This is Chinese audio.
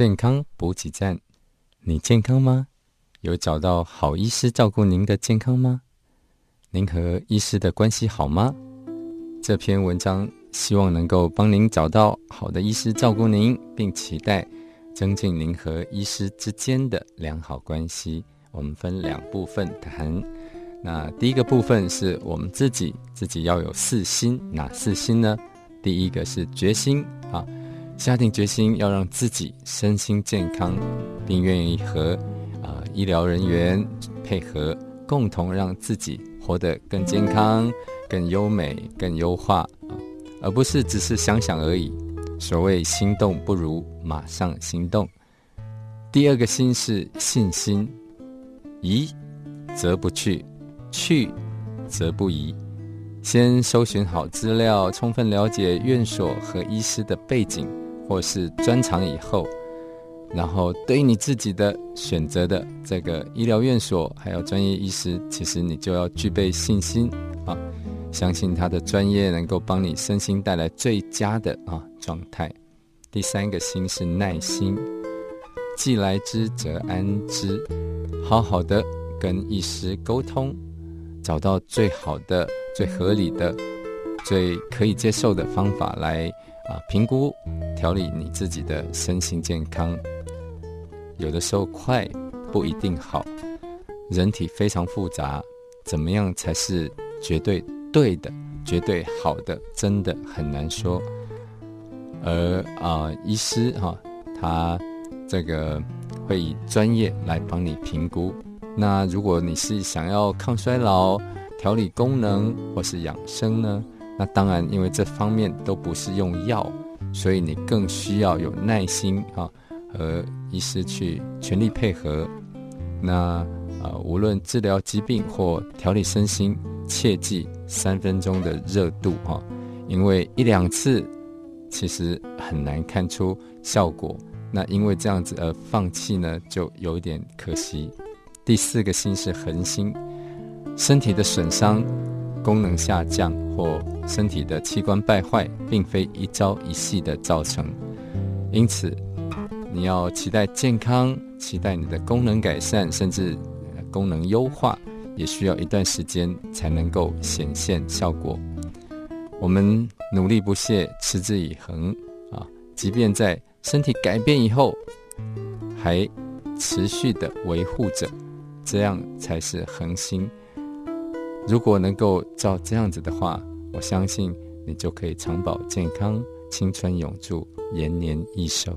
健康补给站，你健康吗？有找到好医师照顾您的健康吗？您和医师的关系好吗？这篇文章希望能够帮您找到好的医师照顾您，并期待增进您和医师之间的良好关系。我们分两部分谈。那第一个部分是我们自己，自己要有四心，哪四心呢？第一个是决心啊。下定决心要让自己身心健康，并愿意和啊医疗人员配合，共同让自己活得更健康、更优美、更优化，而不是只是想想而已。所谓心动不如马上行动。第二个心是信心，疑则不去，去则不疑。先搜寻好资料，充分了解院所和医师的背景。或是专长以后，然后对于你自己的选择的这个医疗院所，还有专业医师，其实你就要具备信心啊，相信他的专业能够帮你身心带来最佳的啊状态。第三个心是耐心，既来之则安之，好好的跟医师沟通，找到最好的、最合理的、最可以接受的方法来。啊，评估、调理你自己的身心健康，有的时候快不一定好。人体非常复杂，怎么样才是绝对对的、绝对好的，真的很难说。而啊，医师哈，他这个会以专业来帮你评估。那如果你是想要抗衰老、调理功能或是养生呢？那当然，因为这方面都不是用药，所以你更需要有耐心啊，和医师去全力配合。那啊，无论治疗疾病或调理身心，切记三分钟的热度哈，因为一两次其实很难看出效果。那因为这样子而放弃呢，就有点可惜。第四个心是恒心，身体的损伤。功能下降或身体的器官败坏，并非一朝一夕的造成，因此你要期待健康，期待你的功能改善，甚至功能优化，也需要一段时间才能够显现效果。我们努力不懈，持之以恒啊！即便在身体改变以后，还持续的维护着，这样才是恒心。如果能够照这样子的话，我相信你就可以长保健康，青春永驻，延年益寿。